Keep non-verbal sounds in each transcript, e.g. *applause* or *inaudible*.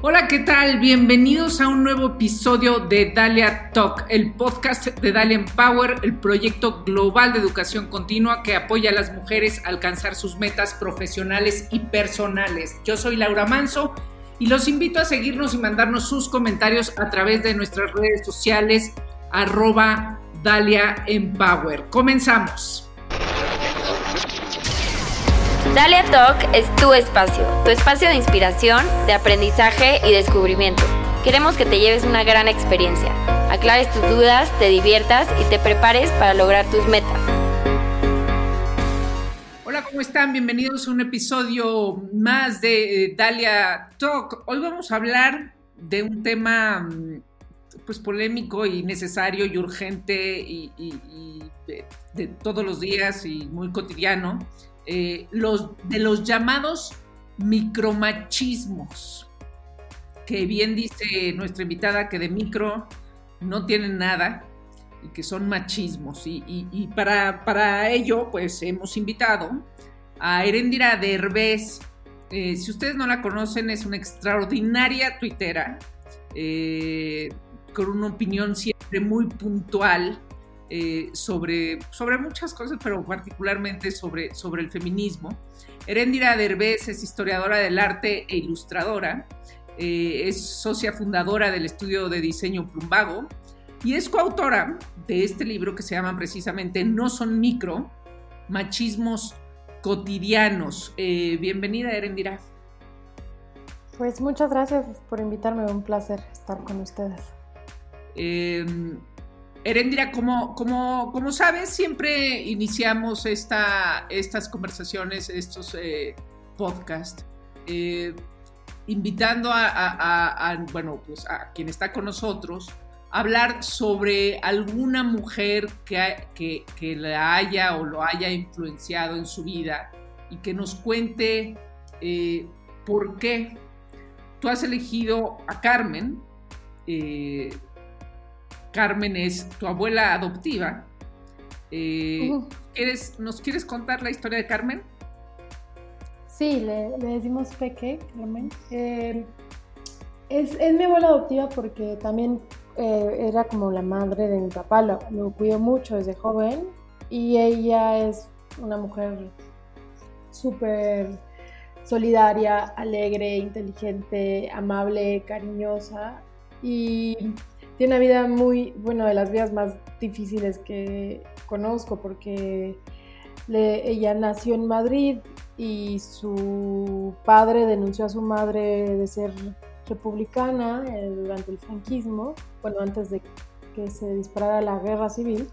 Hola, ¿qué tal? Bienvenidos a un nuevo episodio de Dalia Talk, el podcast de Dalia Empower, el proyecto global de educación continua que apoya a las mujeres a alcanzar sus metas profesionales y personales. Yo soy Laura Manso y los invito a seguirnos y mandarnos sus comentarios a través de nuestras redes sociales arroba Dalia Empower. Comenzamos. Dalia Talk es tu espacio, tu espacio de inspiración, de aprendizaje y descubrimiento. Queremos que te lleves una gran experiencia, aclares tus dudas, te diviertas y te prepares para lograr tus metas. Hola, ¿cómo están? Bienvenidos a un episodio más de eh, Dalia Talk. Hoy vamos a hablar de un tema mm, pues polémico y necesario y urgente y, de todos los días y muy cotidiano eh, de los llamados micromachismos, que bien dice nuestra invitada que de micro no tienen nada y que son machismos. Y, para, para, ello, pues hemos invitado a Erendira Derbez. Eh, si ustedes no la conocen, es una extraordinaria tuitera, eh, con una opinión siempre muy puntual eh, sobre, sobre muchas cosas, pero particularmente sobre, sobre el feminismo. Erendira Derbez es historiadora del arte e ilustradora, eh, es socia fundadora del estudio de diseño Plumbago y es coautora de este libro que se llama precisamente No son micro, machismos cotidianos. Eh, bienvenida, Erendira. Pues muchas gracias por invitarme, un placer estar con ustedes. Erendira, como, como, como sabes, siempre iniciamos esta, estas conversaciones, estos eh, podcasts, eh, invitando a, bueno, pues a quien está con nosotros a hablar sobre alguna mujer que, que, la haya o lo haya influenciado en su vida y que nos cuente eh, por qué tú has elegido a Carmen. Carmen es tu abuela adoptiva. Eh, ¿Nos quieres contar la historia de Carmen? Sí, le, decimos Peque, Carmen. Eh, es, mi abuela adoptiva porque también eh, era como la madre de mi papá, lo, lo cuidó mucho desde joven y ella es una mujer súper solidaria, alegre, inteligente, amable, cariñosa y tiene una vida muy, bueno, de las vidas más difíciles que conozco porque ella nació en Madrid y su padre denunció a su madre de ser republicana eh, durante el franquismo, bueno, antes de que se disparara la guerra civil,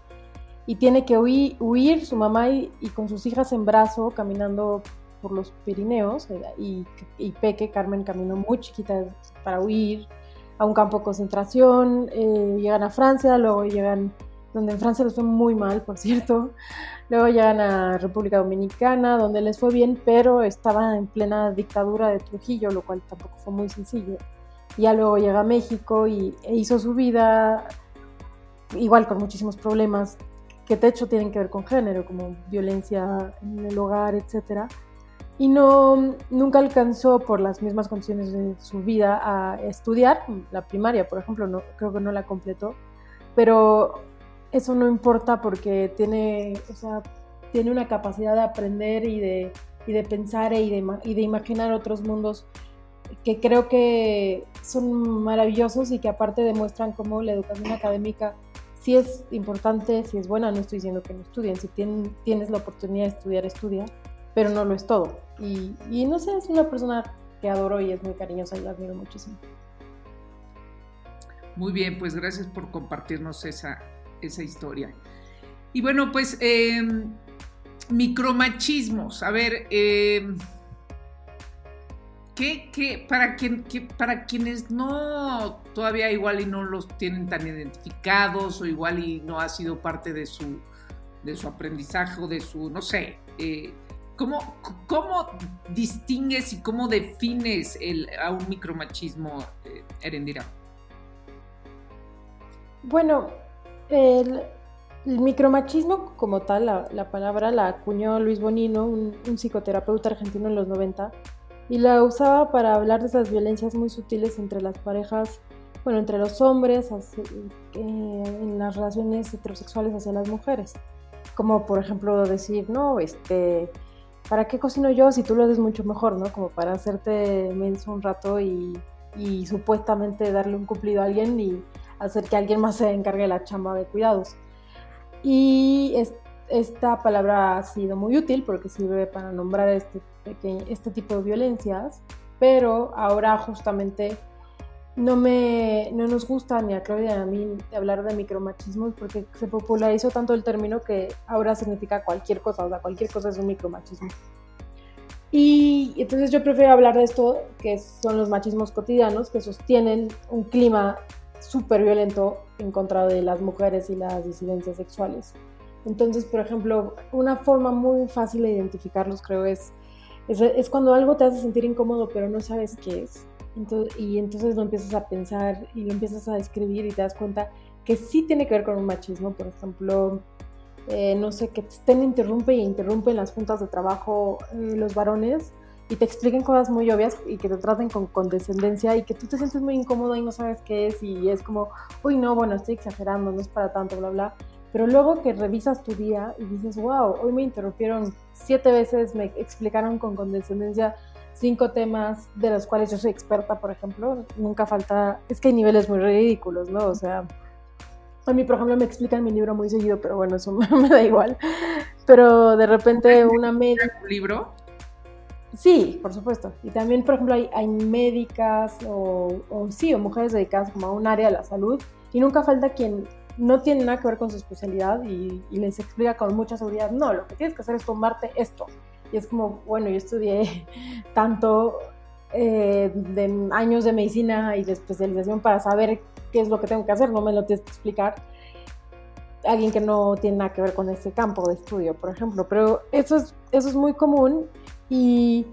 y tiene que huir, su mamá y, con sus hijas en brazo caminando por los Pirineos, eh, y, y Peque, Carmen, caminó muy chiquita para huir a un campo de concentración, eh, llegan a Francia, luego llegan, donde en Francia les fue muy mal, por cierto, *laughs* luego llegan a República Dominicana, donde les fue bien, pero estaba en plena dictadura de Trujillo, lo cual tampoco fue muy sencillo. Ya luego llega a México y, e hizo su vida, igual con muchísimos problemas, que de hecho tienen que ver con género, como violencia en el hogar, etcétera y no nunca alcanzó por las mismas condiciones de su vida a estudiar la primaria, por ejemplo, no creo que no la completó, pero eso no importa porque tiene, o sea, tiene una capacidad de aprender y de, y de pensar y de, y de imaginar otros mundos que creo que son maravillosos y que aparte demuestran cómo la educación académica sí es importante, si es buena, no estoy diciendo que no estudien, si tienes la oportunidad de estudiar, estudia, pero no lo es todo. Y, no sé, es una persona que adoro y es muy cariñosa y la admiro muchísimo. Muy bien, pues gracias por compartirnos esa, esa historia. Y bueno, pues em, micromachismos. A ver, em, ¿qué, para, quien, para quienes no, todavía igual y no los tienen tan identificados o igual y no ha sido parte de su, de su aprendizaje o de su, no sé, eh, ¿Cómo, ¿Cómo, distingues y cómo defines el, a un micromachismo, eh, Erendira? Bueno, el, micromachismo como tal, la, palabra la acuñó Luis Bonino, un, psicoterapeuta argentino en los 90, y la usaba para hablar de esas violencias muy sutiles entre las parejas, bueno, entre los hombres, eh, en las relaciones heterosexuales hacia las mujeres. Como por ejemplo decir, no, este, ¿para qué cocino yo si tú lo haces mucho mejor, no? Como para hacerte menso un rato y, supuestamente darle un cumplido a alguien y hacer que alguien más se encargue de la chamba de cuidados. Y esta palabra ha sido muy útil porque sirve para nombrar este, este tipo de violencias, pero ahora justamente no, me, no nos gusta ni a Claudia ni a mí hablar de micromachismo porque se popularizó tanto el término que ahora significa cualquier cosa, o sea, cualquier cosa es un micromachismo. Y entonces yo prefiero hablar de esto, que son los machismos cotidianos, que sostienen un clima súper violento en contra de las mujeres y las disidencias sexuales. Entonces, por ejemplo, una forma muy fácil de identificarlos creo es, es, cuando algo te hace sentir incómodo pero no sabes qué es. Y entonces lo empiezas a pensar y lo empiezas a describir y te das cuenta que sí tiene que ver con un machismo. Por ejemplo, eh, no sé, que te interrumpe y interrumpen las juntas de trabajo eh, los varones y te expliquen cosas muy obvias y que te traten con condescendencia y que tú te sientes muy incómodo y no sabes qué es y es como, uy, no, bueno, estoy exagerando, no es para tanto, bla, bla. Pero luego que revisas tu día y dices, wow, hoy me interrumpieron siete veces, me explicaron con condescendencia cinco temas de los cuales yo soy experta, por ejemplo, nunca falta, es que hay niveles muy ridículos, ¿no? O sea, a mí, por ejemplo, me explican mi libro muy seguido, pero bueno, eso *laughs* me da igual. Pero de repente una media... ¿Un libro? Sí, por supuesto. Y también, por ejemplo, hay, hay médicas o, o, sí, o mujeres dedicadas como a un área de la salud y nunca falta quien no tiene nada que ver con su especialidad y, les explica con mucha seguridad, no, lo que tienes que hacer es tomarte esto. Y es como, bueno, yo estudié *laughs* tanto eh, de años de medicina y de especialización para saber qué es lo que tengo que hacer, no me lo tienes que explicar alguien que no tiene nada que ver con ese campo de estudio, por ejemplo. Pero eso es, eso es muy común y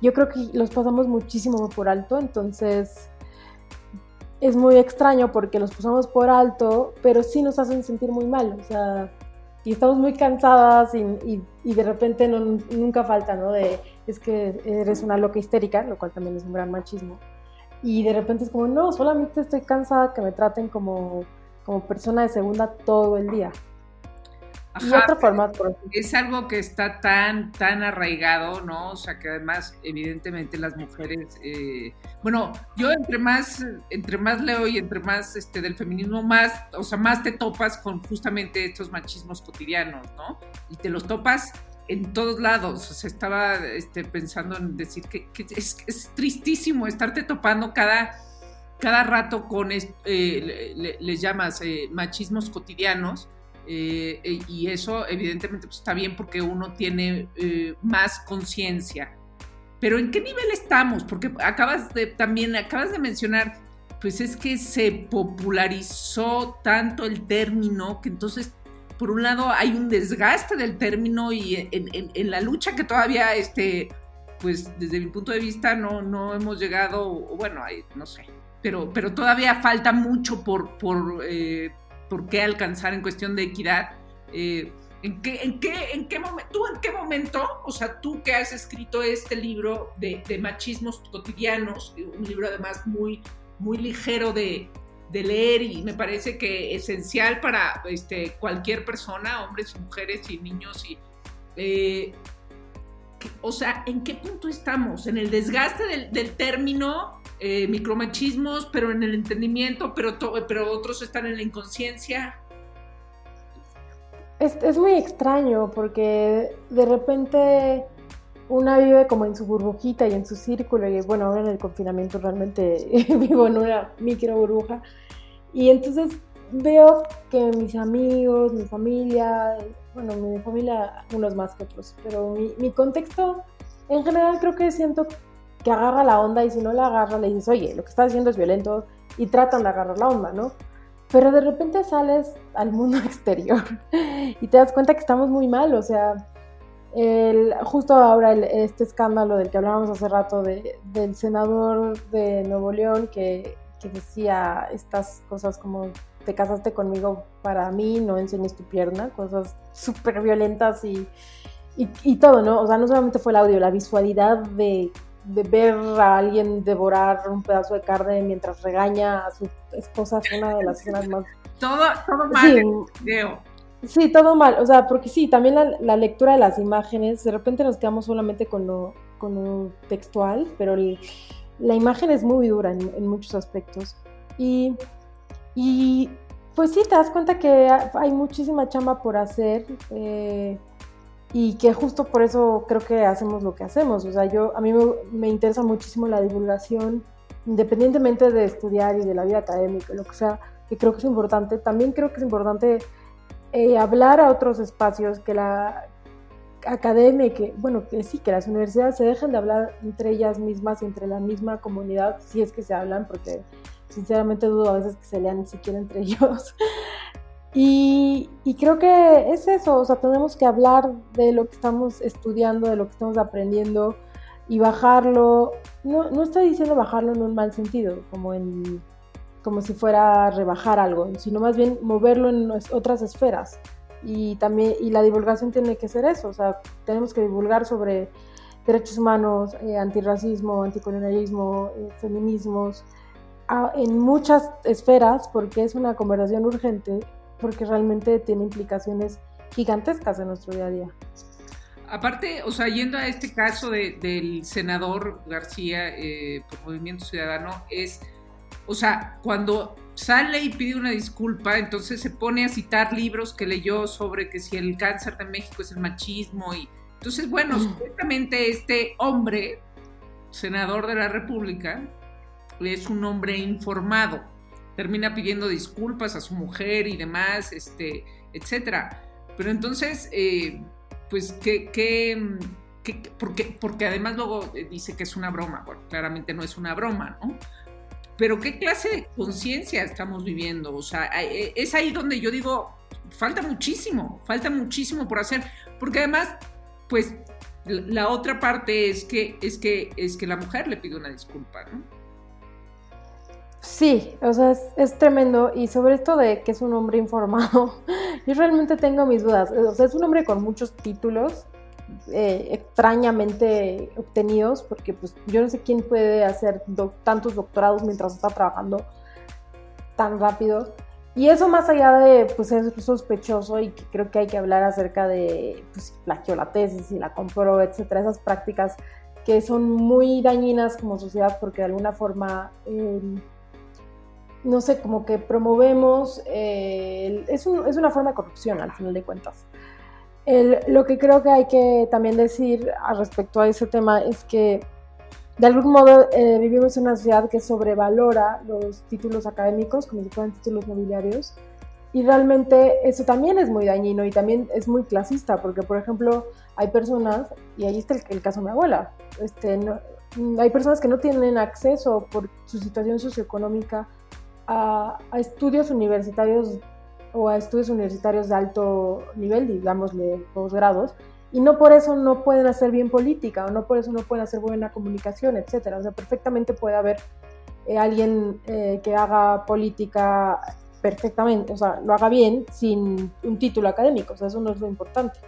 yo creo que los pasamos muchísimo por alto, entonces es muy extraño porque los pasamos por alto, pero sí nos hacen sentir muy mal, o sea, y estamos muy cansadas y, y, de repente no, nunca falta, ¿no? De, es que eres una loca histérica, lo cual también es un gran machismo. Y de repente es como, no, solamente estoy cansada que me traten como, como persona de segunda todo el día y otro formato. Es algo que está tan, tan arraigado, ¿no? O sea, que además, evidentemente, las mujeres, eh, bueno, yo entre más, entre más leo y entre más este, del feminismo, más, o sea, más te topas con justamente estos machismos cotidianos, ¿no? Y te los topas en todos lados. O sea, estaba este, pensando en decir que, es, es, tristísimo estarte topando cada, cada rato con, eh, les llamas eh, machismos cotidianos eh, eh, y eso evidentemente pues, está bien porque uno tiene eh, más conciencia. Pero ¿en qué nivel estamos? Porque acabas de también, acabas de mencionar, pues es que se popularizó tanto el término que entonces, por un lado, hay un desgaste del término y en, la lucha que todavía, este, pues desde mi punto de vista, no, no hemos llegado, bueno, no sé, pero, pero todavía falta mucho por, por, por qué alcanzar en cuestión de equidad. Eh, ¿En qué, en, qué, en, qué momento, ¿Tú en qué momento, o sea, tú que has escrito este libro de, machismos cotidianos, un libro además muy, muy ligero de, leer y me parece que esencial para este, cualquier persona, hombres y mujeres y niños y... Eh, o sea, ¿en qué punto estamos? ¿En el desgaste del término eh, micromachismos, pero en el entendimiento, pero, pero otros están en la inconsciencia. Es, muy extraño porque de repente una vive como en su burbujita y en su círculo y bueno, ahora en el confinamiento realmente *laughs* vivo en una micro burbuja y entonces veo que mis amigos, mi familia, bueno, mi familia unos más que otros, pero mi, mi contexto en general creo que siento que agarra la onda y si no la agarra le dices, oye, lo que estás haciendo es violento y tratan de agarrar la onda, ¿no? Pero de repente sales al mundo *laughs* exterior y te das cuenta que estamos muy mal, o sea, el, justo ahora este escándalo del que hablábamos hace rato del senador de Nuevo León que, que decía estas cosas como te casaste conmigo para mí, no enseñes tu pierna, cosas súper violentas y, y, y, todo, ¿no? O sea, no solamente fue el audio, la visualidad de de ver a alguien devorar un pedazo de carne mientras regaña a su esposa es una de las *laughs* escenas más... Todo, todo mal, sí, todo mal, o sea, porque sí, también la, lectura de las imágenes, de repente nos quedamos solamente con lo, con lo textual, pero la imagen es muy dura en, muchos aspectos. Y, y, pues sí, te das cuenta que hay muchísima chamba por hacer. Eh, y que justo por eso creo que hacemos lo que hacemos. O sea, yo, a mí me, interesa muchísimo la divulgación, independientemente de estudiar y de la vida académica, lo que sea, que creo que es importante. También creo que es importante eh, hablar a otros espacios, que la academia, que, bueno, que sí, que las universidades se dejen de hablar entre ellas mismas y entre la misma comunidad, si es que se hablan, porque sinceramente dudo a veces que se lean siquiera entre *laughs* ellos. Y, creo que es eso, o sea, tenemos que hablar de lo que estamos estudiando, de lo que estamos aprendiendo y bajarlo, no, no estoy diciendo bajarlo en un mal sentido, como, en, como si fuera rebajar algo, sino más bien moverlo en otras esferas. Y también y la divulgación tiene que ser eso, o sea, tenemos que divulgar sobre derechos humanos, eh, antirracismo, anticolonialismo, eh, feminismos, en muchas esferas, porque es una conversación urgente porque realmente tiene implicaciones gigantescas en nuestro día a día. Aparte, o sea, yendo a este caso del senador García eh, por Movimiento Ciudadano, es, o sea, cuando sale y pide una disculpa, entonces se pone a citar libros que leyó sobre que si el cáncer de México es el machismo y entonces, bueno, mm. supuestamente este hombre, senador de la República, es un hombre informado termina pidiendo disculpas a su mujer y demás, este, etcétera. Pero entonces, eh, pues, ¿qué, qué, porque, porque además luego dice que es una broma, bueno, claramente no es una broma, ¿no? Pero ¿qué clase de conciencia estamos viviendo? O sea, eh, es ahí donde yo digo, falta muchísimo, falta muchísimo por hacer, porque además, pues, la otra parte es que, es que, es que la mujer le pide una disculpa, ¿no? Sí, o sea, es, tremendo y sobre esto de que es un hombre informado, *laughs* yo realmente tengo mis dudas. O sea, es un hombre con muchos títulos eh, extrañamente obtenidos, porque pues yo no sé quién puede hacer tantos doctorados mientras está trabajando tan rápido. Y eso más allá de pues es sospechoso y que creo que hay que hablar acerca de pues, plagió la tesis y la compró, etcétera, esas prácticas que son muy dañinas como sociedad porque de alguna forma... Em, no sé, como que promovemos, eh, es, una forma de corrupción al final de cuentas. lo que creo que hay que también decir al respecto a ese tema es que de algún modo eh, vivimos en una sociedad que sobrevalora los títulos académicos como si fueran títulos nobiliarios y realmente eso también es muy dañino y también es muy clasista porque por ejemplo hay personas, y ahí está el, caso de mi abuela, este, hay personas que no tienen acceso por su situación socioeconómica a, estudios universitarios o a estudios universitarios de alto nivel, digámosle posgrados, y no por eso no pueden hacer bien política o no por eso no pueden hacer buena comunicación, etcétera. O sea, perfectamente puede haber eh, alguien eh, que haga política perfectamente, o sea, lo haga bien sin un título académico, o sea, eso no es lo importante.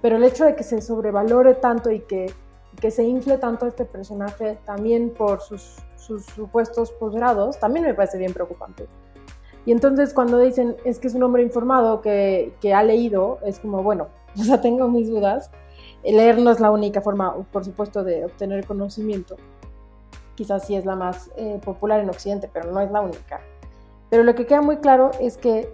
Pero el hecho de que se sobrevalore tanto y que, que se infle tanto este personaje también por sus sus supuestos posgrados, también me parece bien preocupante. Y entonces cuando dicen es que es un hombre informado que, que ha leído, es como, bueno, *laughs* o sea, tengo mis dudas. Leer no es la única forma, por supuesto, de obtener conocimiento. Quizás sí es la más eh, popular en Occidente, pero no es la única. Pero lo que queda muy claro es que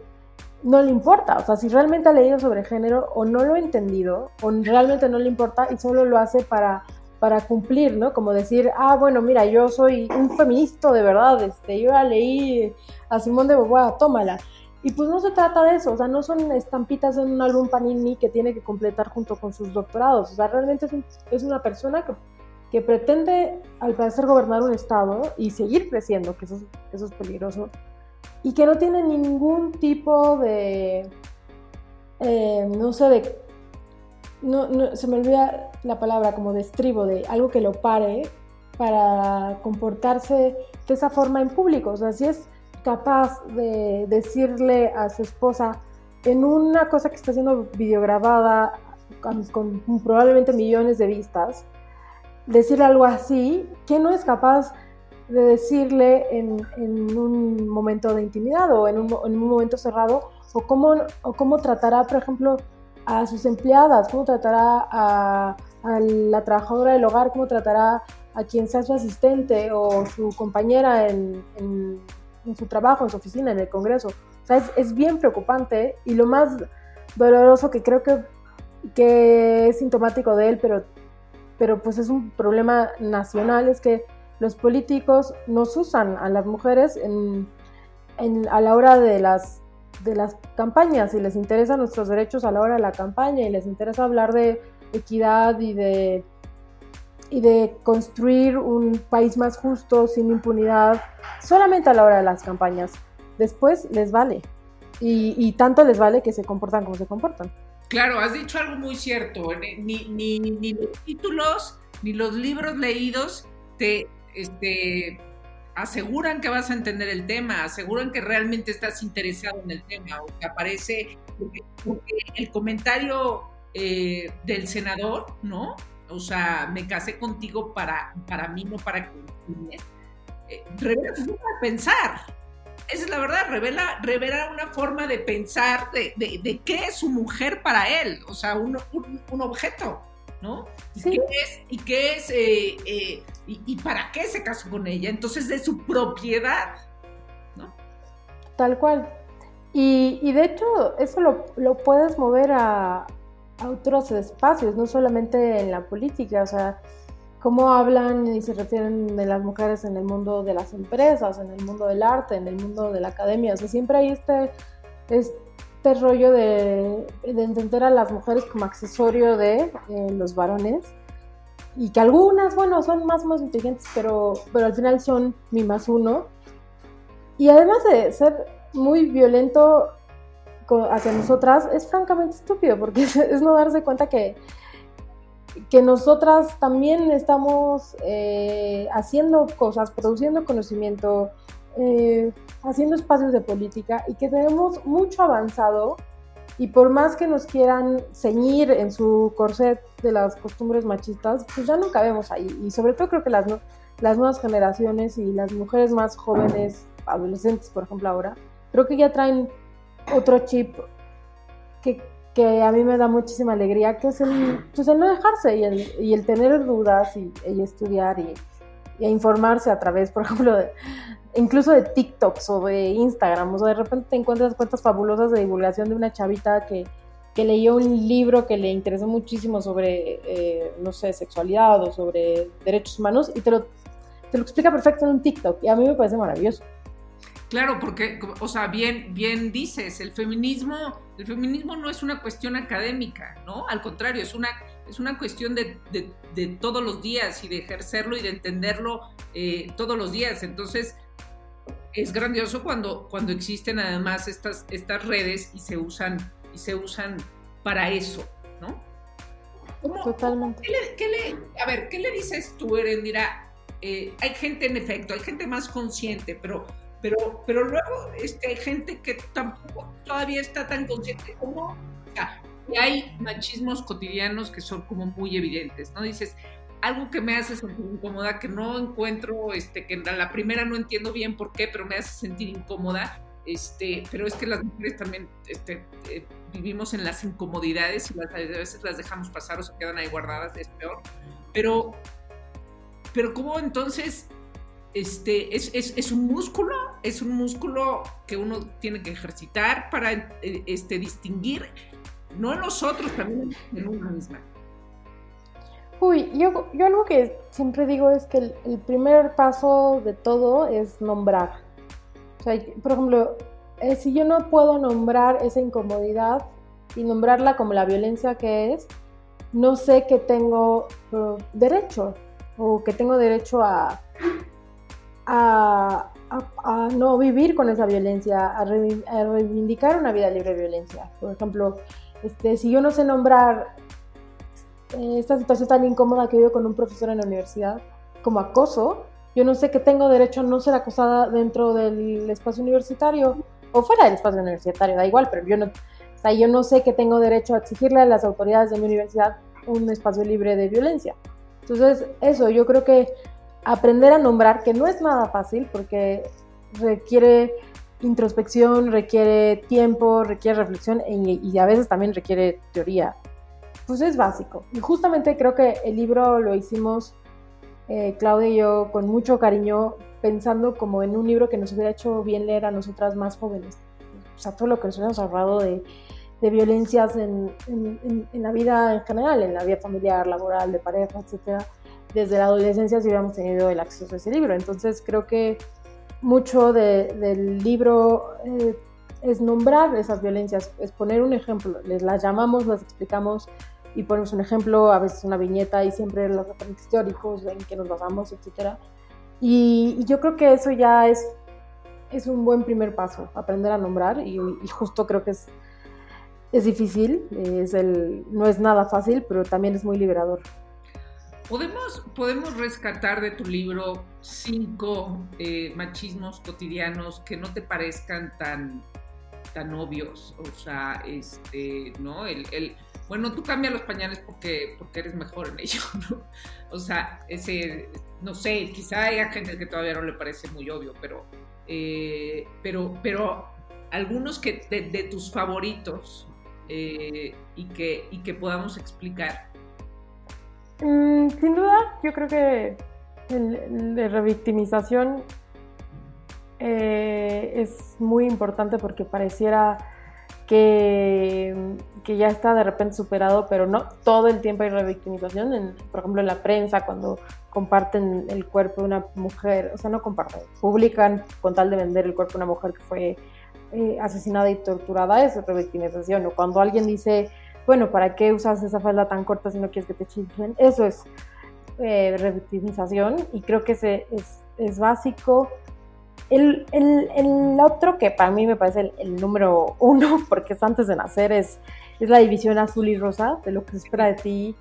no le importa, o sea, si realmente ha leído sobre género o no lo ha entendido, o realmente no le importa y solo lo hace para para cumplir, ¿no? Como decir, ah, bueno, mira, yo soy un feminista de verdad, este, yo ya leí a Simón de Beauvoir, tómala. Y pues no se trata de eso, o sea, no son estampitas en un álbum Panini que tiene que completar junto con sus doctorados, o sea, realmente es, una persona que, que, pretende, al parecer, gobernar un estado y seguir creciendo, que eso, eso es peligroso, y que no tiene ningún tipo de, eh, no sé, de no, no, se me olvida la palabra como de estribo, de algo que lo pare para comportarse de esa forma en público. O sea, si es capaz de decirle a su esposa en una cosa que está siendo videograbada con, probablemente millones de vistas, decirle algo así, ¿quién no es capaz de decirle en, un momento de intimidad o en un, momento cerrado? O cómo, o cómo tratará, por ejemplo, a sus empleadas, cómo tratará a, la trabajadora del hogar, cómo tratará a quien sea su asistente o su compañera en, su trabajo, en su oficina, en el Congreso. O sea, es, bien preocupante y lo más doloroso que creo que, que es sintomático de él, pero, pero pues es un problema nacional, es que los políticos nos usan a las mujeres en, a la hora de las, de las campañas y les interesan nuestros derechos a la hora de la campaña y les interesa hablar de equidad y de, y de construir un país más justo, sin impunidad, solamente a la hora de las campañas. Después les vale. Y, y tanto les vale que se comportan como se comportan. Claro, has dicho algo muy cierto. Ni, ni, ni los títulos ni los libros leídos te, este, aseguran que vas a entender el tema, aseguran que realmente estás interesado en el tema, o que aparece, porque, el comentario eh, del senador, ¿no? O sea, me casé contigo para, para mí, no para que eh, revela tu forma de pensar. Esa es la verdad, revela, revela una forma de pensar de, de, qué es su mujer para él, o sea, un, un objeto. ¿no? ¿Y qué es? ¿Y, qué es eh, y, para qué se casó con ella? Entonces, de su propiedad, ¿no? Tal cual. Y, de hecho, eso lo, puedes mover a, otros espacios, no solamente en la política, o sea, cómo hablan y se refieren de las mujeres en el mundo de las empresas, en el mundo del arte, en el mundo de la academia, o sea, siempre hay este, este rollo de, entender a las mujeres como accesorio de eh, los varones y que algunas, bueno, son más más inteligentes, pero, pero al final son mi más uno. Y además de ser muy violento hacia nosotras, es francamente estúpido, porque *laughs* es, no darse cuenta que, que nosotras también estamos eh, haciendo cosas, produciendo conocimiento, eh, haciendo espacios de política y que tenemos mucho avanzado y por más que nos quieran ceñir en su corset de las costumbres machistas, pues ya no cabemos ahí. Y sobre todo creo que las, las nuevas generaciones y las mujeres más jóvenes, adolescentes por ejemplo ahora, creo que ya traen otro chip que, que a mí me da muchísima alegría, que es el, pues el no dejarse y el, y el tener dudas y, y estudiar y, y, informarse a través, por ejemplo, de, incluso de TikToks o de Instagram, o sea, de repente te encuentras cuentas fabulosas de divulgación de una chavita que, que leyó un libro que le interesó muchísimo sobre, eh, no sé, sexualidad o sobre derechos humanos y te lo, te lo explica perfecto en un TikTok y a mí me parece maravilloso. Claro, porque, o sea, bien, bien dices, el feminismo, el feminismo no es una cuestión académica, ¿no? Al contrario, es una, es una cuestión de, de, todos los días y de ejercerlo y de entenderlo eh, todos los días. Entonces, es grandioso cuando, cuando existen además estas, estas redes y se usan, y se usan para eso, ¿no? Totalmente. ¿qué le, a ver, ¿qué le dices tú, Erendira? Eh, hay gente, en efecto, hay gente más consciente, pero, pero, pero luego este, hay gente que tampoco todavía está tan consciente como... O sea, y hay machismos cotidianos que son como muy evidentes, ¿no? Dices, algo que me hace sentir incómoda, que no encuentro, este, que a la primera no entiendo bien por qué, pero me hace sentir incómoda, este, pero es que las mujeres también este, eh, vivimos en las incomodidades y las, a veces las dejamos pasar o se quedan ahí guardadas, es peor. Pero, pero ¿cómo entonces este, es, es, es, un músculo, es un músculo que uno tiene que ejercitar para eh, este, distinguir, no en también en uno misma. Uy, yo, yo algo que siempre digo es que el, primer paso de todo es nombrar. O sea, por ejemplo, eh, si yo no puedo nombrar esa incomodidad y nombrarla como la violencia que es, no sé que tengo uh, derecho o que tengo derecho a, a, no vivir con esa violencia, a, reivindicar una vida libre de violencia. Por ejemplo, este, si yo no sé nombrar eh, esta situación tan incómoda que vivo con un profesor en la universidad como acoso, yo no sé que tengo derecho a no ser acosada dentro del espacio universitario o fuera del espacio universitario, da igual, pero yo no, o sea, yo no sé que tengo derecho a exigirle a las autoridades de mi universidad un espacio libre de violencia. Entonces, eso, yo creo que aprender a nombrar, que no es nada fácil porque requiere introspección, requiere tiempo, requiere reflexión y, a veces también requiere teoría. Pues es básico. Y justamente creo que el libro lo hicimos eh, Claudia y yo con mucho cariño, pensando como en un libro que nos hubiera hecho bien leer a nosotras más jóvenes. O sea, todo lo que nos hubiéramos ahorrado de, violencias en, en, en, la vida en general, en la vida familiar, laboral, de pareja, etcétera. Desde la adolescencia si hubiéramos tenido el acceso a ese libro. Entonces creo que mucho del libro eh, es nombrar esas violencias, es poner un ejemplo, les las llamamos, las explicamos y ponemos un ejemplo, a veces una viñeta y siempre los referentes históricos en que nos basamos, etc. Y, yo creo que eso ya es, es un buen primer paso, aprender a nombrar y, justo creo que es, es difícil, es el, no es nada fácil, pero también es muy liberador. Podemos, podemos rescatar de tu libro cinco eh, machismos cotidianos que no te parezcan tan, tan obvios. O sea, este, ¿no? El, el, bueno, tú cambias los pañales porque, porque eres mejor en ello, *laughs* ¿no? O sea, ese, no sé, quizá haya gente que todavía no le parece muy obvio, pero, eh, pero, pero algunos que de, tus favoritos eh, y, que, y que podamos explicar. Mm, sin duda, yo creo que de revictimización eh, es muy importante porque pareciera que, que, ya está de repente superado, pero no todo el tiempo hay revictimización. por ejemplo, en la prensa, cuando comparten el cuerpo de una mujer, o sea, no comparten, publican con tal de vender el cuerpo de una mujer que fue eh, asesinada y torturada, es revictimización. O cuando alguien dice bueno, ¿para qué usas esa falda tan corta si no quieres que te chiflen? Eso es eh, revictimización y creo que ese es, básico. El, otro que para mí me parece el, número uno, *laughs* porque es antes de nacer, es, es la división azul y rosa de lo que se espera de ti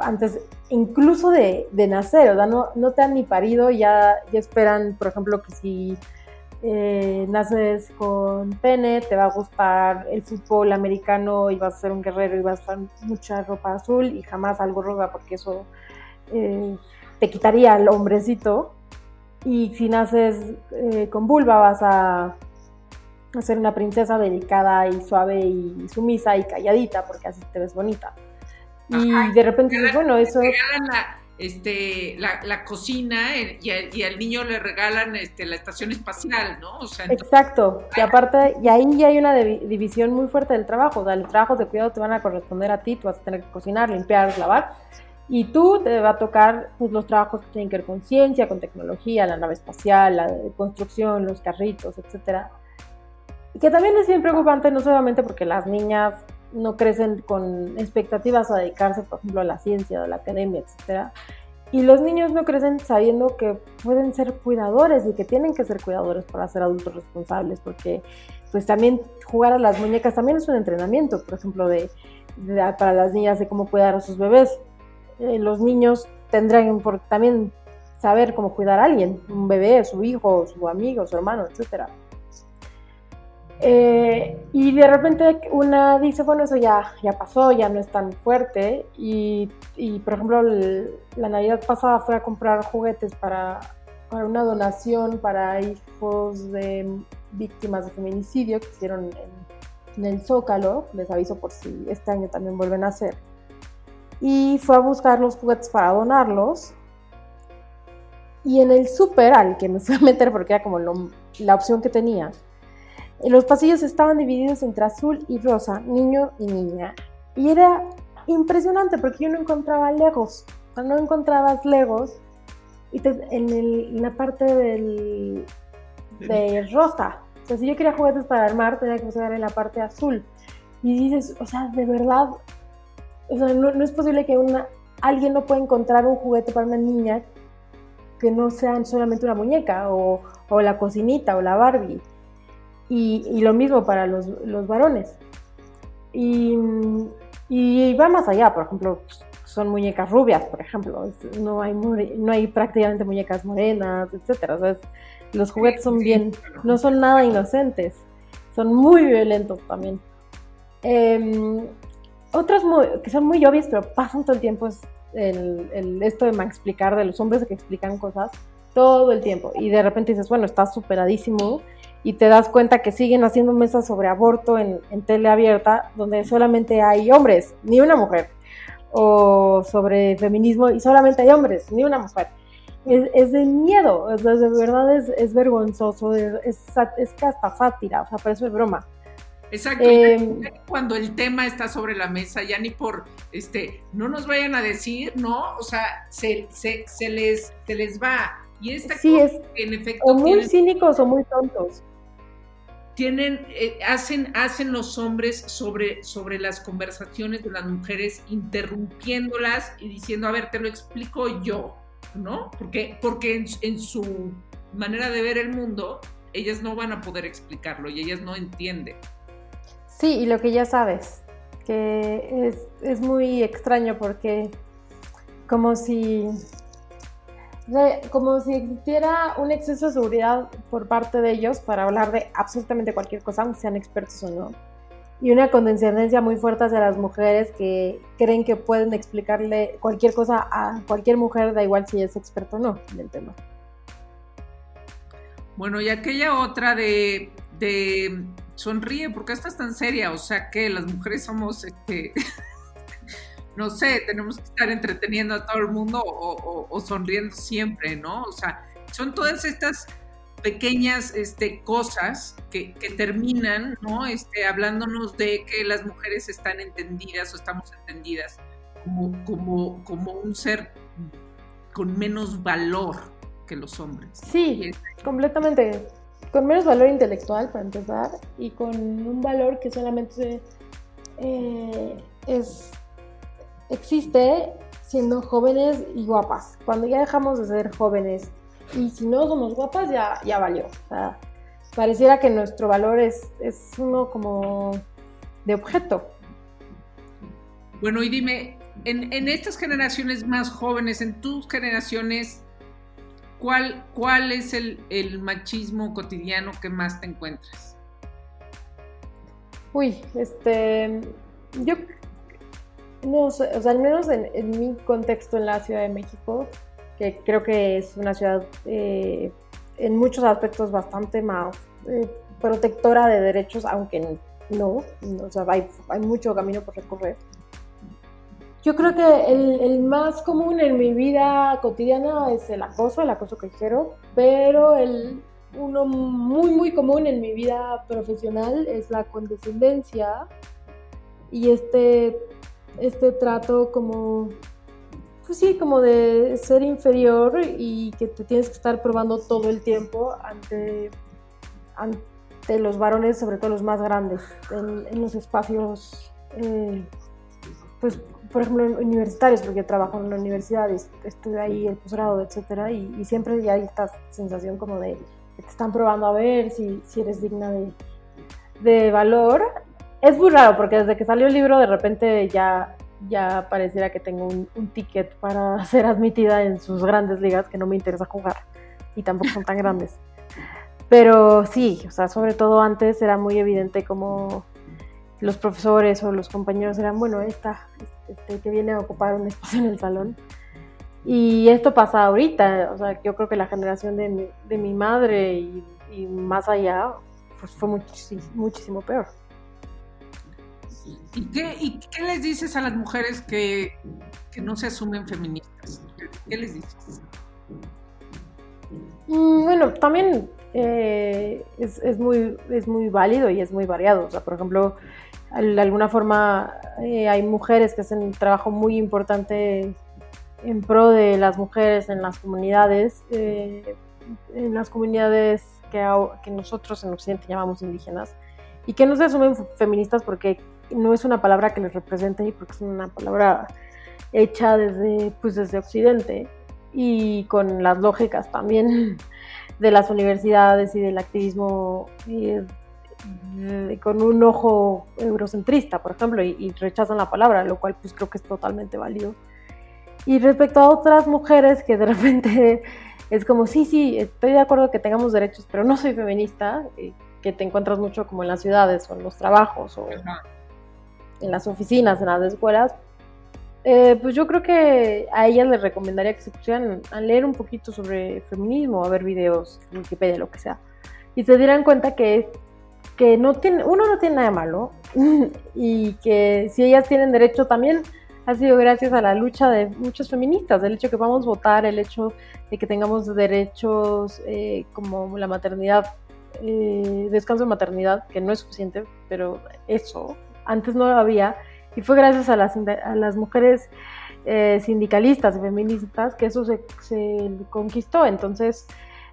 antes, incluso de, nacer, o sea, no, no te han ni parido, ya, ya esperan, por ejemplo, que si eh, naces con pene, te va a gustar el fútbol americano y vas a ser un guerrero y vas a usar mucha ropa azul y jamás algo roja porque eso eh, te quitaría el hombrecito. Y si naces eh, con vulva vas a, ser una princesa delicada y suave y sumisa y calladita porque así te ves bonita. Y de repente bueno, eso este, la, cocina eh, y, al niño le regalan este, la estación espacial, ¿no? Exacto, y aparte, y ahí ya hay una división muy fuerte del trabajo, o sea, los trabajos de cuidado te van a corresponder a ti, tú vas a tener que cocinar, limpiar, lavar, y tú te va a tocar pues, los trabajos que tienen que ver con ciencia, con tecnología, la nave espacial, la construcción, los carritos, etcétera. Que también es bien preocupante, no solamente porque las niñas no crecen con expectativas a dedicarse, por ejemplo, a la ciencia, a la academia, etc. Y los niños no crecen sabiendo que pueden ser cuidadores y que tienen que ser cuidadores para ser adultos responsables, porque pues también jugar a las muñecas también es un entrenamiento, por ejemplo, de, para las niñas de cómo cuidar a sus bebés. Eh, los niños tendrán por, también saber cómo cuidar a alguien, un bebé, su hijo, su amigo, su hermano, etcétera. Eh, y de repente una dice, bueno, eso ya, ya pasó, ya no es tan fuerte. Y, por ejemplo, la Navidad pasada fue a comprar juguetes para, para, una donación para hijos de víctimas de feminicidio que hicieron en, en el Zócalo. Les aviso por si este año también vuelven a hacer. Y fue a buscar los juguetes para donarlos. Y en el súper, al que me fui a meter porque era como la opción que tenía, los pasillos estaban divididos entre azul y rosa, niño y niña. Y era impresionante porque yo no encontraba legos. O no encontrabas legos y en, la parte del, de rosa. O sea, si yo quería juguetes para armar, tenía que buscar en la parte azul. Y dices, o sea, de verdad, o sea, no, es posible que alguien no pueda encontrar un juguete para una niña que no sea solamente una muñeca o, o la cocinita o la Barbie. Y, lo mismo para los, los varones. Y, y, va más allá, por ejemplo, son muñecas rubias, por ejemplo. No hay, no hay prácticamente muñecas morenas, etc. O sea, los juguetes son bien, no son nada inocentes, son muy violentos también. Eh, otros que son muy obvios, pero pasan todo el tiempo, es el, esto de explicar, de los hombres que explican cosas todo el tiempo. Y de repente dices, bueno, está superadísimo y te das cuenta que siguen haciendo mesas sobre aborto en, en tele abierta donde solamente hay hombres, ni una mujer. O sobre feminismo y solamente hay hombres, ni una mujer. Es, de miedo, es, de verdad es, es vergonzoso, es, es, hasta sátira, o sea, parece broma. Exacto. Eh, cuando el tema está sobre la mesa, ya ni por, este, no nos vayan a decir, ¿no? O sea, se, se, se les, se les va. Y esta sí, es, en efecto. O muy cínicos o muy tontos. Tienen, eh, hacen, hacen los hombres sobre, sobre las conversaciones de las mujeres, interrumpiéndolas y diciendo, a ver, te lo explico yo, ¿no? Porque, porque en, en su manera de ver el mundo, ellas no van a poder explicarlo y ellas no entienden. Sí, y lo que ya sabes, que es, es muy extraño porque como si, como si existiera un exceso de seguridad por parte de ellos para hablar de absolutamente cualquier cosa, aunque sean expertos o no. Y una condescendencia muy fuerte hacia las mujeres que creen que pueden explicarle cualquier cosa a cualquier mujer, da igual si es experto o no en el tema. Bueno, y aquella otra de, de sonríe, porque estás tan seria? O sea que las mujeres somos, este, *laughs* no sé, tenemos que estar entreteniendo a todo el mundo o, sonriendo siempre, ¿no? O sea, son todas estas pequeñas este, cosas que, terminan, ¿no? Este, hablándonos de que las mujeres están entendidas o estamos entendidas como, como, como un ser con menos valor que los hombres. Sí, completamente con menos valor intelectual para empezar y con un valor que solamente eh, es, existe siendo jóvenes y guapas. Cuando ya dejamos de ser jóvenes y si no somos guapas ya, ya valió. pareciera que nuestro valor es, es uno como de objeto. Bueno, y dime, en, en estas generaciones más jóvenes, en tus generaciones, ¿cuál, cuál es el, machismo cotidiano que más te encuentras? Uy, este, yo no sé, o sea, al menos en, mi contexto en la Ciudad de México, que creo que es una ciudad eh, en muchos aspectos bastante más eh, protectora de derechos, aunque no, o sea, hay, hay mucho camino por recorrer. Yo creo que el, más común en mi vida cotidiana es el acoso, el acoso callejero, pero el, uno muy, muy común en mi vida profesional es la condescendencia y este, este trato como, pues sí, como de ser inferior y que te tienes que estar probando todo el tiempo ante, ante los varones, sobre todo los más grandes, en, los espacios, eh, pues por ejemplo, universitarios, porque trabajo en una universidad, estuve ahí el posgrado, etcétera, y, siempre ya hay esta sensación como de que te están probando a ver si, si eres digna de, de, valor. Es muy raro, porque desde que salió el libro, de repente ya, ya pareciera que tengo un, un ticket para *laughs* ser admitida en sus grandes ligas, que no me interesa jugar, y tampoco son tan *laughs* grandes. Pero sí, o sea, sobre todo antes era muy evidente como los profesores o los compañeros eran, bueno, esta, este, que viene a ocupar un espacio en el salón. Y esto pasa ahorita, o sea, yo creo que la generación de mi, de mi madre y, más allá, pues fue muchísimo peor. ¿Y qué, ¿Y qué, les dices a las mujeres que, que no se asumen feministas? ¿Qué les dices? Mm, bueno, también eh, es, es, muy, es muy válido y es muy variado. O sea, por ejemplo, de alguna forma eh, hay mujeres que hacen un trabajo muy importante en pro de las mujeres en las comunidades, eh, en las comunidades que, que, nosotros en Occidente llamamos indígenas, y que no se asumen feministas porque no es una palabra que les represente y porque es una palabra hecha desde, pues desde Occidente y con las lógicas también *laughs* de las universidades y del activismo eh, con un ojo eurocentrista, por ejemplo, y, rechazan la palabra, lo cual pues creo que es totalmente válido. Y respecto a otras mujeres que de *laughs* repente es como, sí, sí, estoy de acuerdo que tengamos derechos, pero no soy feminista, que te encuentras mucho como en las ciudades o en los trabajos o en las oficinas, en las escuelas, Eh, pues yo creo que a ellas les recomendaría que se pusieran a leer un poquito sobre feminismo, a ver videos Wikipedia, lo que sea. Y se dieran cuenta que, que no tiene, uno no tiene nada de malo *laughs* y que si ellas tienen derecho también ha sido gracias a la lucha de muchos feministas, el hecho que a votar, el hecho de que tengamos derechos eh, como la maternidad, eh, descanso de maternidad, que no es suficiente, pero eso antes no lo había, y fue gracias a las, a las mujeres eh, sindicalistas feministas que eso se, conquistó. Entonces,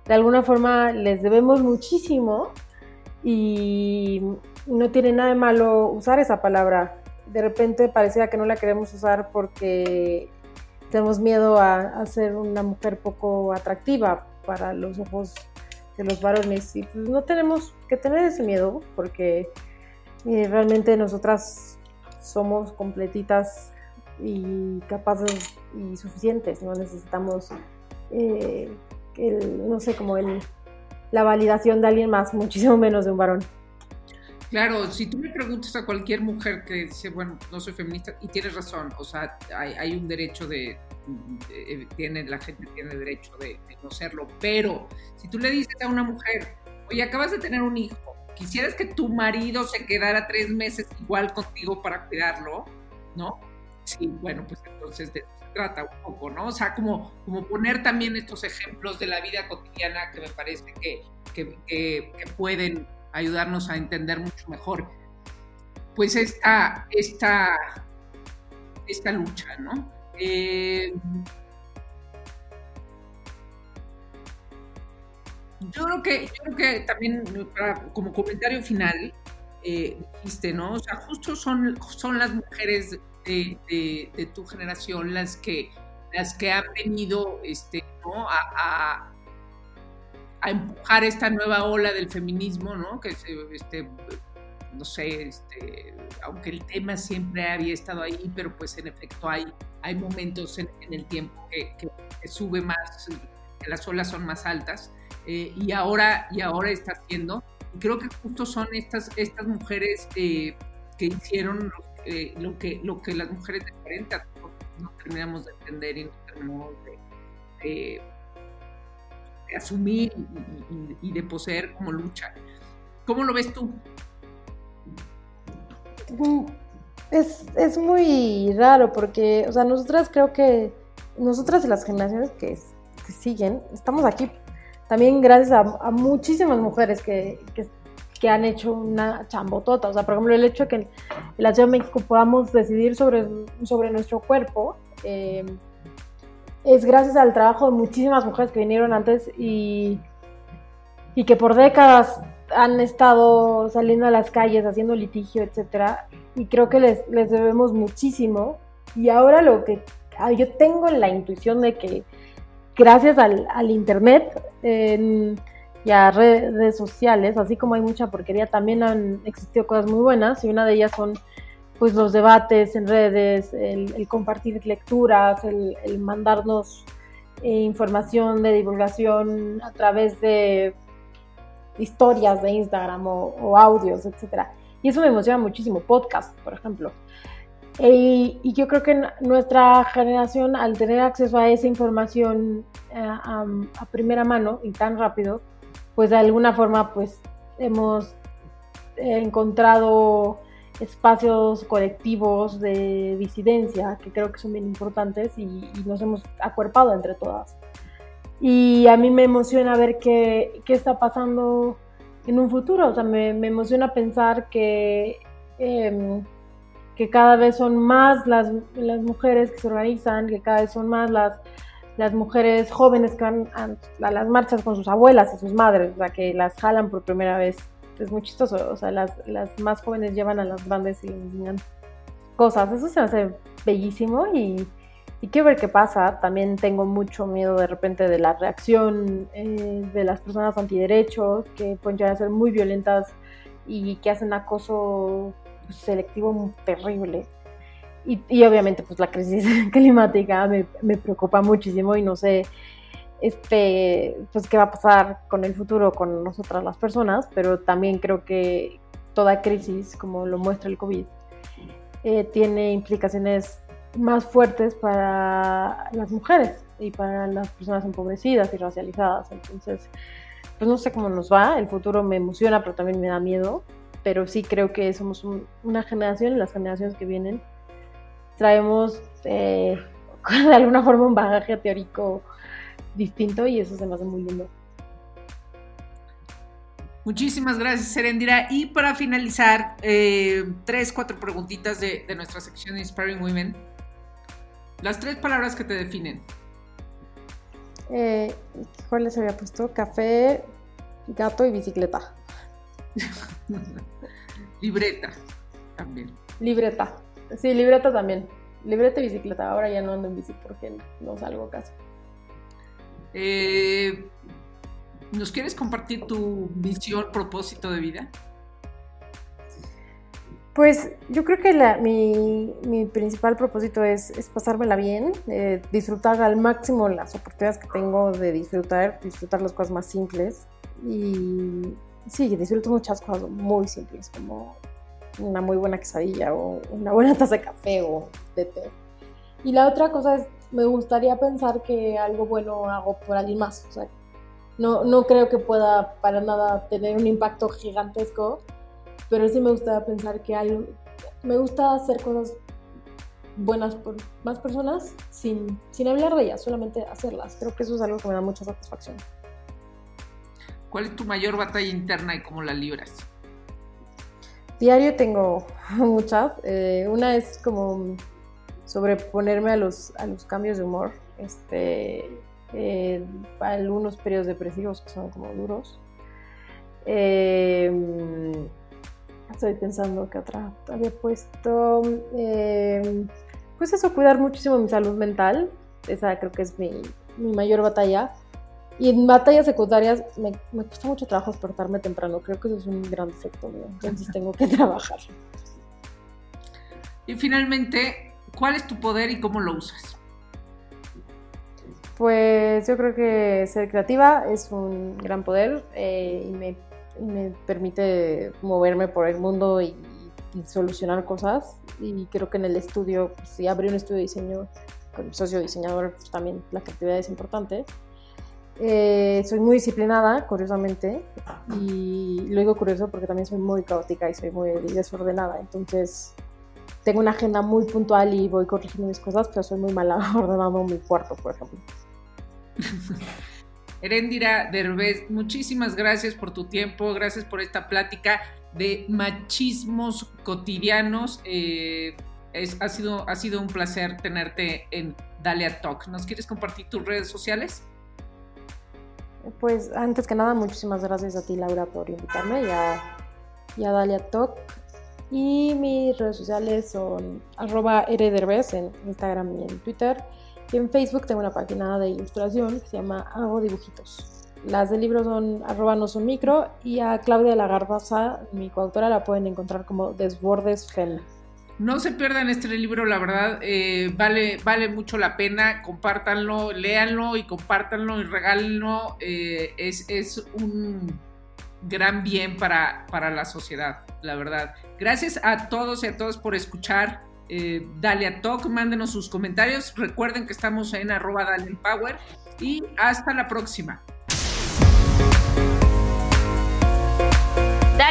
de alguna forma les debemos muchísimo y no tiene nada de malo usar esa palabra de repente parecía que no la queremos usar porque tenemos miedo a, ser una mujer poco atractiva para los ojos de los varones y pues no tenemos que tener ese miedo porque realmente nosotras somos completitas y capaces y suficientes, no necesitamos eh, no sé, como el, la validación de alguien más, *laughs* muchísimo menos de un varón. Claro, si tú me preguntas a cualquier mujer que dice, bueno, no soy feminista, y tienes razón, o sea, hay, un derecho de, tiene, la gente tiene derecho de, no serlo, pero si tú le dices a una mujer, oye, acabas de tener un hijo, quisieras que tu marido se quedara tres meses igual contigo para cuidarlo, ¿no? Sí, bueno, pues entonces de eso se trata un poco, ¿no? O sea, como, como poner también estos ejemplos de la vida cotidiana que me parece que, que, que pueden ayudarnos a entender mucho mejor pues esta, esta, esta lucha, ¿no? Eh, yo creo que, yo creo que también como comentario final eh, dijiste, ¿no? O sea, justo son, son las mujeres de, tu generación las que, las que han venido este, ¿no? a, a empujar esta nueva ola del feminismo, ¿no? Que este, no sé, este, aunque el tema siempre había estado ahí, pero pues en efecto hay, hay momentos en, el tiempo que, sube más, que las olas son más altas, eh, y, ahora, y ahora está haciendo. Y creo que justo son estas, estas mujeres eh, que hicieron eh, lo, que, lo que las mujeres de 40 no terminamos de entender y no terminamos de de asumir y, de poseer como lucha. ¿Cómo lo ves tú? Mm, es, muy raro porque, o sea, nosotras creo que, nosotras y las generaciones que, siguen, estamos aquí también gracias a, muchísimas mujeres que, han hecho una chambotota. O sea, por ejemplo, el hecho de que en la Ciudad de México podamos decidir sobre, sobre nuestro cuerpo. Eh, es gracias al trabajo de muchísimas mujeres que vinieron antes y, y que por décadas han estado saliendo a las calles haciendo litigio, etcétera, y creo que les, les debemos muchísimo. Y ahora lo que ah, yo tengo la intuición de que gracias al, al internet y a redes sociales, así como hay mucha porquería, también han existido cosas muy buenas y una de ellas son pues los debates en redes, el, compartir lecturas, el, mandarnos eh, información de divulgación a través de historias de Instagram o, audios, etc. Y eso me emociona muchísimo, podcast, por ejemplo. E, y yo creo que nuestra generación, al tener acceso a esa información eh, a, a, primera mano y tan rápido, pues de alguna forma pues hemos encontrado espacios colectivos de disidencia que creo que son bien importantes y, nos hemos acuerpado entre todas. Y a mí me emociona ver qué, qué está pasando en un futuro, o sea, me, me emociona pensar que, em, que cada vez son más las, las, mujeres que se organizan, que cada vez son más las, las mujeres jóvenes que van a, a las marchas con sus abuelas y sus madres, o sea, que las jalan por primera vez es muy chistoso. O sea, las, las más jóvenes llevan a las grandes y les enseñan cosas. Eso se hace bellísimo y, y quiero ver qué pasa. También tengo mucho miedo de repente de la reacción eh, de las personas antiderechos que pueden llegar a ser muy violentas y que hacen acoso selectivo terrible. Y, obviamente pues la crisis *laughs* climática me, me preocupa muchísimo y no sé este, pues qué va a pasar con el futuro con nosotras las personas, pero también creo que toda crisis, como lo muestra el COVID, eh, tiene implicaciones más fuertes para las mujeres y para las personas empobrecidas y racializadas. Entonces, pues no sé cómo nos va, el futuro me emociona, pero también me da miedo, pero sí creo que somos una generación y las generaciones que vienen traemos eh, *laughs* de alguna forma un bagaje teórico distinto y eso se me hace muy lindo. Muchísimas gracias, Serendira. Y para finalizar, eh, tres, cuatro preguntitas de, de nuestra sección Inspiring Women. Las tres palabras que te definen. Eh, ¿Cuáles había puesto? Café, gato y bicicleta. *laughs* libreta, también. Libreta. Sí, libreta también. Libreta y bicicleta. Ahora ya no ando en bici porque no salgo casi. Eh, ¿Nos quieres compartir tu visión, propósito de vida? Pues yo creo que mi, principal propósito es, pasármela bien, eh, disfrutar al máximo las oportunidades que tengo de disfrutar, disfrutar las cosas más simples. Y sí, disfruto muchas cosas muy simples, como una muy buena quesadilla o una buena taza de café o de té. Y la otra cosa es, me gustaría pensar que algo bueno hago por alguien más. O sea, no, no creo que pueda para nada tener un impacto gigantesco, pero sí me gusta pensar que algo, me gusta hacer cosas buenas por más personas sin, sin hablar de ellas, solamente hacerlas. Creo que eso es algo que me da mucha satisfacción. ¿Cuál es tu mayor batalla interna y cómo la libras? Diario tengo *laughs* muchas. Eh, una es como sobreponerme a los, a los cambios de humor. Este, eh, algunos periodos depresivos que son como duros. Eh, Estoy pensando que otra había puesto. Eh, pues eso, cuidar muchísimo mi salud mental. Esa creo que es mi, mi mayor batalla. Y en batallas secundarias me, me, cuesta mucho trabajo despertarme temprano. Creo que eso es un gran defecto mío. Entonces tengo que *laughs* trabajar. Y finalmente, ¿cuál es tu poder y cómo lo usas? Pues yo creo que ser creativa es un gran poder eh, y me me permite moverme por el mundo y, solucionar cosas. Y creo que en el estudio, pues, si abrí un estudio de diseño con el socio diseñador, pues también la creatividad es importante. Eh, soy muy disciplinada, curiosamente, y lo digo curioso porque también soy muy caótica y soy muy desordenada. Entonces, tengo una agenda muy puntual y voy corrigiendo mis cosas, pero soy muy mala *laughs* ordenando mi cuarto, por ejemplo. *laughs* Erendira Derbez, muchísimas gracias por tu tiempo, gracias por esta plática de machismos cotidianos. Eh, ha, sido, ha sido un placer tenerte en Dalia Talk. ¿Nos quieres compartir tus redes sociales? Pues antes que nada, muchísimas gracias a ti, Laura, por invitarme y a, Dalia Talk. Y mis redes sociales son arroba Derbez en Instagram y en Twitter. Y en Facebook tengo una página de ilustración que se llama Hago Dibujitos. Las del libro son arroba no micro y a Claudia Lagardaza, mi coautora, la pueden encontrar como Desbordes Fem. No se pierdan este libro, la verdad, eh, vale, vale mucho la pena, compártanlo, léanlo y compártanlo y regálenlo. Eh, es, es un gran bien para, para la sociedad, la verdad. Gracias a todos y a todos por escuchar eh, Dalia Talk, mándenos sus comentarios. Recuerden que estamos en arroba Dalia Power y hasta la próxima.